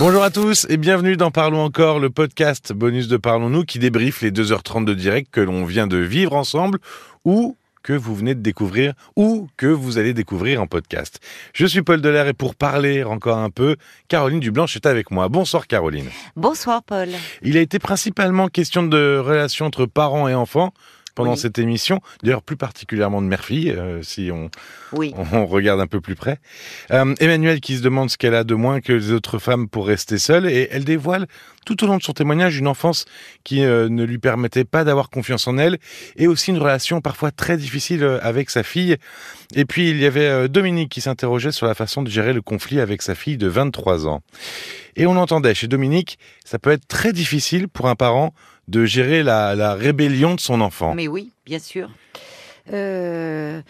Bonjour à tous et bienvenue dans Parlons encore, le podcast bonus de Parlons-nous qui débriefe les 2h30 de direct que l'on vient de vivre ensemble ou que vous venez de découvrir ou que vous allez découvrir en podcast. Je suis Paul Delair et pour parler encore un peu, Caroline Dublanche est avec moi. Bonsoir Caroline. Bonsoir Paul. Il a été principalement question de relations entre parents et enfants pendant cette émission, d'ailleurs plus particulièrement de mère-fille, euh, si on, on, regarde un peu plus près. Euh, Emmanuel qui se demande ce qu'elle a de moins que les autres femmes pour rester seule, et elle dévoile tout au long de son témoignage une enfance qui euh, ne lui permettait pas d'avoir confiance en elle, et aussi une relation parfois très difficile avec sa fille. Et puis il y avait Dominique qui s'interrogeait sur la façon de gérer le conflit avec sa fille de 23 ans. Et on entendait chez Dominique, ça peut être très difficile pour un parent de gérer la, rébellion de son enfant. Mais oui, bien sûr. Euh,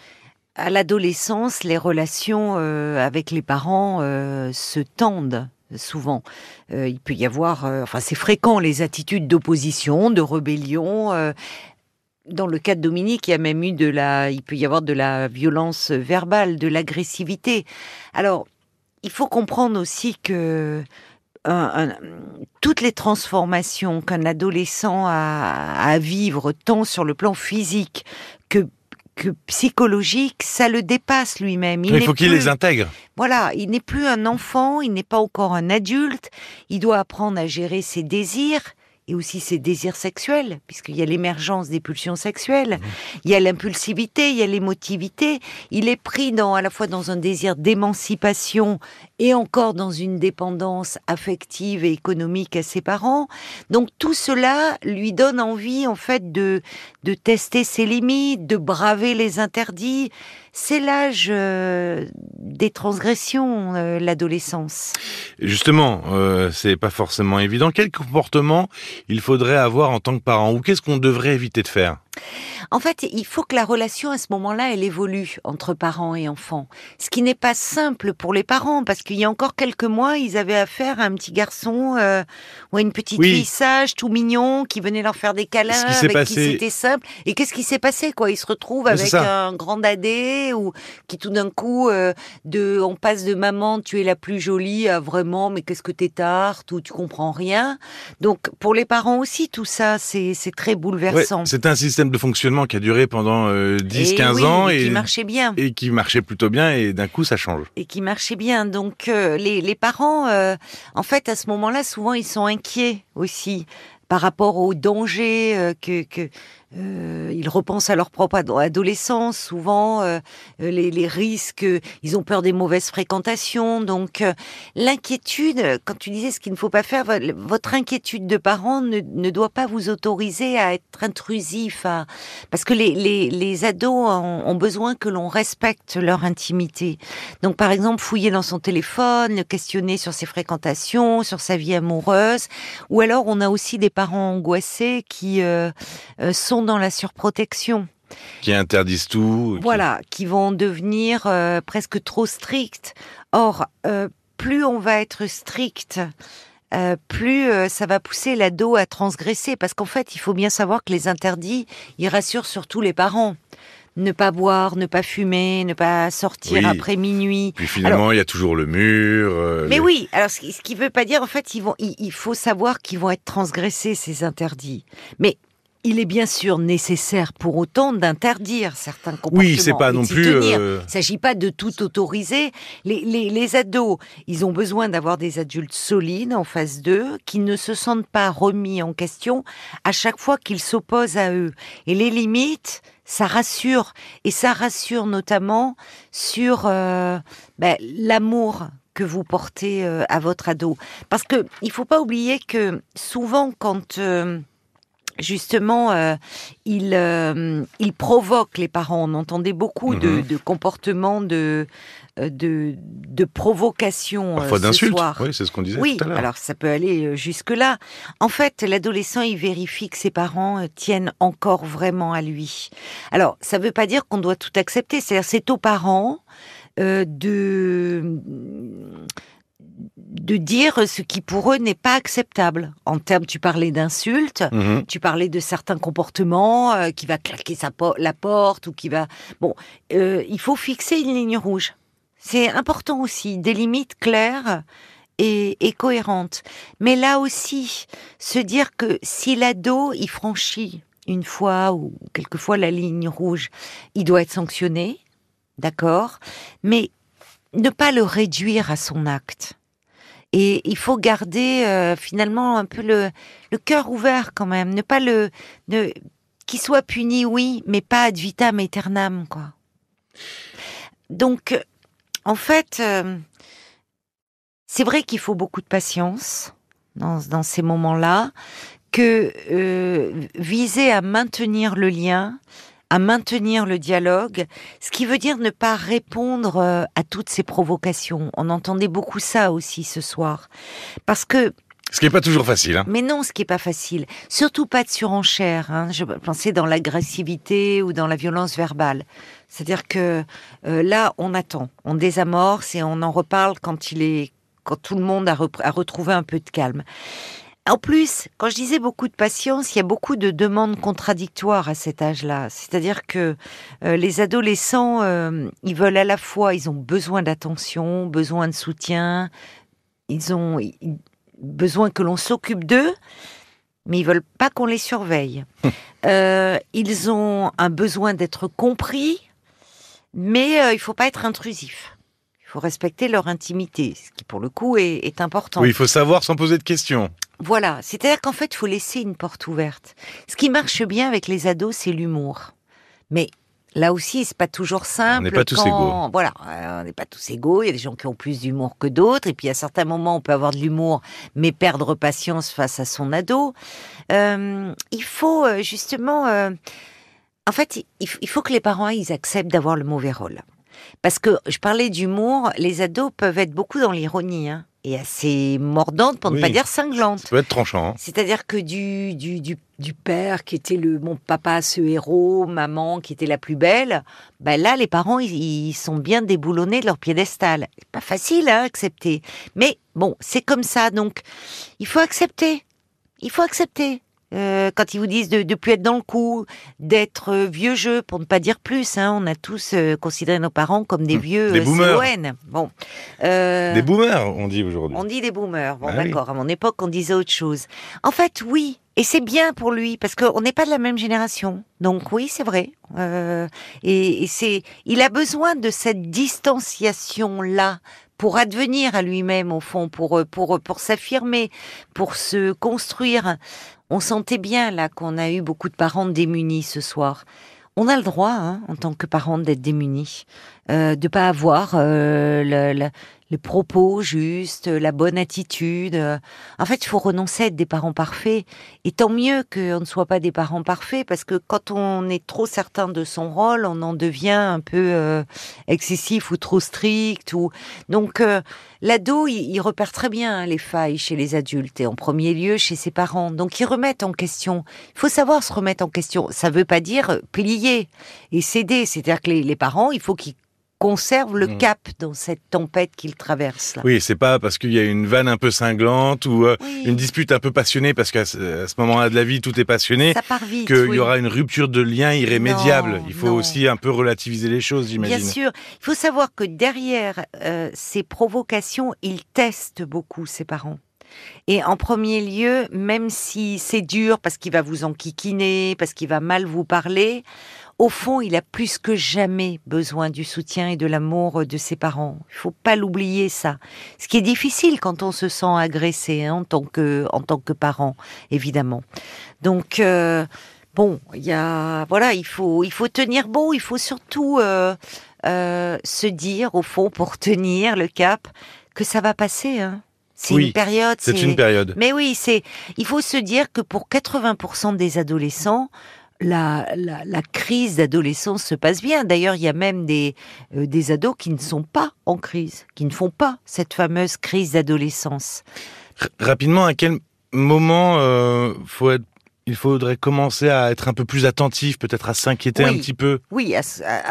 à l'adolescence, les relations euh, avec les parents euh, se tendent souvent. il peut y avoir, enfin c'est fréquent, les attitudes d'opposition, de rébellion. dans le cas de Dominique, il y a même eu de la, il peut y avoir de la violence verbale, de l'agressivité. Alors, il faut comprendre aussi que toutes les transformations qu'un adolescent a à vivre, tant sur le plan physique que que psychologique, ça le dépasse lui-même. Il, faut qu'il les intègre. Voilà, il n'est plus un enfant, il n'est pas encore un adulte, il doit apprendre à gérer ses désirs, et aussi ses désirs sexuels, puisqu'il y a l'émergence des pulsions sexuelles, mmh. il y a l'impulsivité, il y a l'émotivité. Il est pris dans, à la fois dans un désir d'émancipation et encore dans une dépendance affective et économique à ses parents. Donc tout cela lui donne envie, en fait, de, de tester ses limites, de braver les interdits. C'est l'âge euh, des transgressions, euh, l'adolescence. Justement, euh, c'est pas forcément évident. Quel comportement il faudrait avoir en tant que parent? Ou qu'est-ce qu'on devrait éviter de faire? En fait, il faut que la relation à ce moment-là, elle évolue entre parents et enfants. Ce qui n'est pas simple pour les parents, parce qu'il y a encore quelques mois, ils avaient affaire à un petit garçon euh, ou à une petite fille sage, tout mignon, qui venait leur faire des câlins, avec qui c'était simple. Et qu'est-ce qui s'est passé quoi? Ils se retrouvent avec un grand dadé ou qui tout d'un coup, euh, de, on passe de maman, tu es la plus jolie, à vraiment, mais qu'est-ce que t'es tarte? ou tu comprends rien. Donc pour les parents aussi, tout ça, c'est très bouleversant. c'est un système de fonctionnement qui a duré pendant 10-15 euh, ans et, qui marchait bien. Et qui marchait plutôt bien et d'un coup ça change. Et qui marchait bien. Donc euh, les, les, parents, euh, en fait, à ce moment-là, souvent ils sont inquiets aussi par rapport aux dangers que, que euh, ils repensent à leur propre adolescence, souvent euh, les, les, risques, ils ont peur des mauvaises fréquentations. Donc euh, l'inquiétude, quand tu disais ce qu'il ne faut pas faire, votre inquiétude de parent ne, ne doit pas vous autoriser à être intrusif, à... parce que les, les, les ados ont, ont, besoin que l'on respecte leur intimité. Donc par exemple, fouiller dans son téléphone, le questionner sur ses fréquentations, sur sa vie amoureuse, ou alors on a aussi des parents angoissés qui euh, sont dans la surprotection. Qui interdisent tout. Voilà, qui, vont devenir euh, presque trop stricts. Or, euh, plus on va être strict, euh, plus ça va pousser l'ado à transgresser. Parce qu'en fait, il faut bien savoir que les interdits, ils rassurent surtout les parents ne pas boire, ne pas fumer, ne pas sortir après minuit. Puis finalement, il y a toujours le mur. mais oui, alors ce qui ne veut pas dire, en fait, ils vont, il faut savoir qu'ils vont être transgressés, ces interdits. Mais il est bien sûr nécessaire pour autant d'interdire certains comportements. Oui, c'est pas non plus. Euh, il ne s'agit pas de tout autoriser. Les, les, ados, ils ont besoin d'avoir des adultes solides en face d'eux, qui ne se sentent pas remis en question à chaque fois qu'ils s'opposent à eux. Et les limites, ça rassure. Et ça rassure notamment sur euh, ben, l'amour que vous portez euh, à votre ado. Parce que il faut pas oublier que souvent quand justement, euh, il, euh, il provoque les parents. On entendait beaucoup de, mhm. comportements de, euh, de, de provocation. Parfois d'insultes, oui, c'est ce qu'on disait oui, tout à l'heure. alors ça peut aller jusque-là. En fait, l'adolescent, il vérifie que ses parents tiennent encore vraiment à lui. Alors, ça ne veut pas dire qu'on doit tout accepter. C'est-à-dire, c'est aux parents de de dire ce qui pour eux n'est pas acceptable. En termes, tu parlais d'insultes, mhm. tu parlais de certains comportements, euh, qui va claquer sa la porte ou qui va... Bon, euh, il faut fixer une ligne rouge. C'est important aussi, des limites claires et, et cohérente. Mais là aussi, se dire que si l'ado, il franchit une fois ou quelquefois la ligne rouge, il doit être sanctionné, d'accord, mais ne pas le réduire à son acte. Et il faut garder euh, finalement un peu le, cœur ouvert quand même, ne pas le, ne, qu'il soit puni, oui, mais pas ad vitam aeternam, quoi. Donc, en fait, euh, c'est vrai qu'il faut beaucoup de patience dans, dans ces moments-là, que euh, viser à maintenir le lien, à maintenir le dialogue, ce qui veut dire ne pas répondre euh, à toutes ces provocations. On entendait beaucoup ça aussi ce soir. Parce que ce qui n'est pas toujours facile. Hein. Mais non, ce qui n'est pas facile. Surtout pas de surenchère. Hein. Je pensais dans l'agressivité ou dans la violence verbale. C'est-à-dire que euh, là, on attend, on désamorce et on en reparle quand il est, quand tout le monde a, a retrouvé un peu de calme. En plus, quand je disais beaucoup de patience, il y a beaucoup de demandes contradictoires à cet âge-là. C'est-à-dire que euh, les adolescents, euh, ils veulent à la fois, ils ont besoin d'attention, besoin de soutien, ils ont besoin que l'on s'occupe d'eux, mais ils veulent pas qu'on les surveille. Euh, ils ont un besoin d'être compris, mais il faut pas être intrusif. Il faut respecter leur intimité, ce qui pour le coup est, est important. Oui, il faut savoir sans poser de questions. Voilà, c'est-à-dire qu'en fait, il faut laisser une porte ouverte. Ce qui marche bien avec les ados, c'est l'humour. Mais là aussi, c'est pas toujours simple. On n'est pas tous égaux. Voilà, euh, on n'est pas tous égaux. Il y a des gens qui ont plus d'humour que d'autres. Et puis, à certains moments, on peut avoir de l'humour, mais perdre patience face à son ado. Euh, il faut euh, justement... en fait, il faut que les parents, ils acceptent d'avoir le mauvais rôle. Parce que je parlais d'humour, les ados peuvent être beaucoup dans l'ironie. Hein et assez mordante, pour ne pas dire cinglante. Ça peut être tranchant. Hein. C'est-à-dire que du, du, du, du, père qui était le mon papa, ce héros, maman qui était la plus belle, ben là, les parents, ils, sont bien déboulonnés de leur piédestal. C'est pas facile à accepter. Mais bon, c'est comme ça, donc il faut accepter. Il faut accepter. Euh, quand ils vous disent de ne plus être dans le coup, d'être euh, vieux jeu, pour ne pas dire plus. Hein, on a tous euh, considéré nos parents comme des hum, vieux des boomers. Bon, des boomers, on dit aujourd'hui. On dit des boomers. Bon, ah d'accord. À mon époque, on disait autre chose. En fait, oui. Et c'est bien pour lui parce qu'on n'est pas de la même génération. Donc oui, c'est vrai. et, et c'est, il a besoin de cette distanciation là pour advenir à lui-même au fond, pour pour pour s'affirmer, pour se construire on sentait bien là qu'on a eu beaucoup de parents démunis ce soir. On a le droit, hein, en tant que parents, d'être démunis, euh, de pas avoir euh, les propos justes, la bonne attitude. En fait, il faut renoncer à être des parents parfaits. Et tant mieux qu'on ne soit pas des parents parfaits, parce que quand on est trop certain de son rôle, on en devient un peu euh, excessif ou trop strict. Ou donc euh, l'ado, il, repère très bien hein, les failles chez les adultes et en premier lieu chez ses parents. Donc ils remettent en question. Il faut savoir se remettre en question. Ça ne veut pas dire plier et céder. C'est-à-dire que les, les parents, il faut qu'ils conserve le mm. cap dans cette tempête qu'il traverse. Là. Oui, c'est pas parce qu'il y a une vanne un peu cinglante ou euh, une dispute un peu passionnée, parce qu'à ce, moment-là de la vie, tout est passionné, qu'il y aura une rupture de lien irrémédiable. il faut aussi un peu relativiser les choses, j'imagine. Bien sûr. Il faut savoir que derrière euh, ces provocations, il teste beaucoup ses parents. Et en premier lieu, même si c'est dur parce qu'il va vous enquiquiner, parce qu'il va mal vous parler, au fond, il a plus que jamais besoin du soutien et de l'amour de ses parents. Il faut pas l'oublier ça. Ce qui est difficile quand on se sent agressé hein, en tant que en tant que parent, évidemment. Donc euh, bon, il y a voilà, il faut il faut tenir bon. Il faut surtout euh, euh, se dire au fond pour tenir le cap que ça va passer. Hein. C'est une période. C'est une période. Mais oui, c'est. Il faut se dire que pour 80% des adolescents, la, la, crise d'adolescence se passe bien. D'ailleurs, il y a même des, euh, des ados qui ne sont pas en crise, qui ne font pas cette fameuse crise d'adolescence. Rapidement, à quel moment euh, faut être, il faudrait commencer à être un peu plus attentif, peut-être à s'inquiéter un petit peu? Oui, à,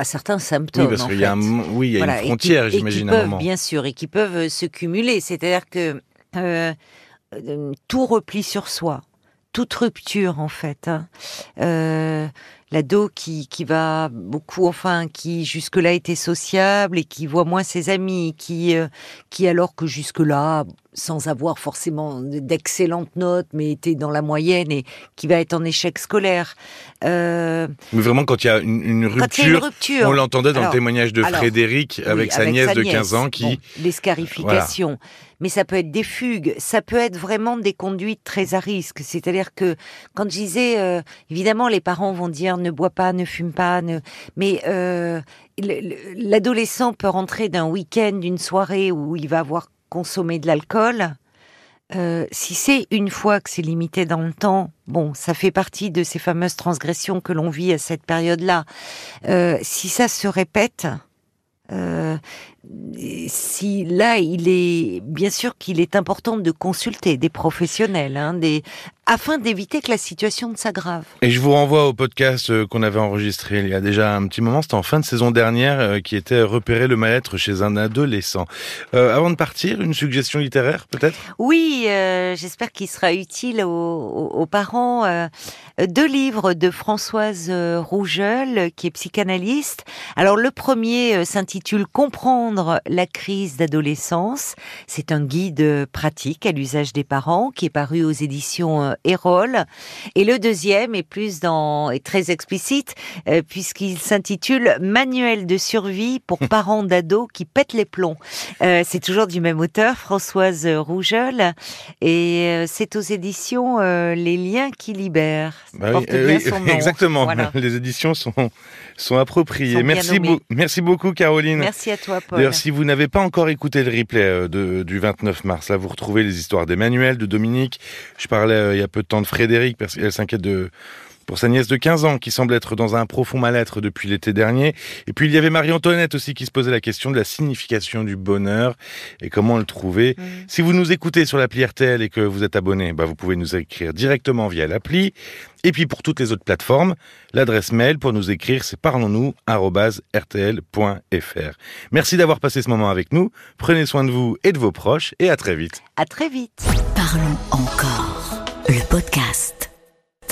certains symptômes. Oui, parce qu'il y a, oui, il y a une frontière, j'imagine, à un moment. Bien sûr, et qui peuvent euh, se cumuler. C'est-à-dire que tout repli sur soi, toute rupture en fait. Hein. Euh, l'ado qui, qui va beaucoup, enfin, qui jusque-là était sociable et qui voit moins ses amis, qui, euh, qui alors que jusque-là, sans avoir forcément d'excellentes notes, mais était dans la moyenne et qui va être en échec scolaire. Euh... Mais vraiment, quand il y a une, rupture, on l'entendait dans le témoignage de Frédéric avec, sa, nièce de 15 ans qui... Bon, les scarifications. Mais ça peut être des fugues, ça peut être vraiment des conduites très à risque. C'est-à-dire que quand je disais, euh, évidemment, les parents vont dire ne bois pas, ne fume pas, ne... mais euh, l'adolescent peut rentrer d'un week-end, d'une soirée où il va avoir consommer de l'alcool, euh, si c'est une fois que c'est limité dans le temps, bon, ça fait partie de ces fameuses transgressions que l'on vit à cette période-là. Euh, si ça se répète, euh, si là, il est bien sûr qu'il est important de consulter des professionnels, hein, des, afin d'éviter que la situation ne s'aggrave. Et je vous renvoie au podcast euh, qu'on avait enregistré il y a déjà un petit moment, c'était en fin de saison dernière, euh, qui était repérer le mal-être chez un adolescent. Euh, avant de partir, une suggestion littéraire peut-être? Oui, euh, j'espère qu'il sera utile aux, aux parents. Euh, deux livres de Françoise Rougeul, qui est psychanalyste. Alors le premier s'intitule Comprendre la crise d'adolescence. C'est un guide pratique à l'usage des parents qui est paru aux éditions Erol. Et le deuxième est plus dans, est très explicite, euh, puisqu'il s'intitule Manuel de survie pour parents d'ados qui pètent les plombs. Euh, c'est toujours du même auteur, Françoise Rougeol, et euh, c'est aux éditions Les Liens qui libèrent. Bah oui, exactement. Les éditions sont sont appropriées. merci, merci beaucoup, Caroline. Merci à toi, Paul. D'ailleurs, si vous n'avez pas encore écouté le replay de, du 29 mars, là, vous retrouvez les histoires d'Emmanuel, de Dominique. Je parlais il y a peu de temps de Frédéric, parce qu'elle s'inquiète de pour sa nièce de 15 ans qui semble être dans un profond mal-être depuis l'été dernier. Et puis il y avait Marie-Antoinette aussi qui se posait la question de la signification du bonheur et comment le trouver. Si vous nous écoutez sur l'appli RTL et que vous êtes abonné, bah vous pouvez nous écrire directement via l'appli. Et puis pour toutes les autres plateformes, l'adresse mail pour nous écrire c'est parlons-nous@rtl.fr. Merci d'avoir passé ce moment avec nous. Prenez soin de vous et de vos proches et à très vite. À très vite. Parlons encore le podcast.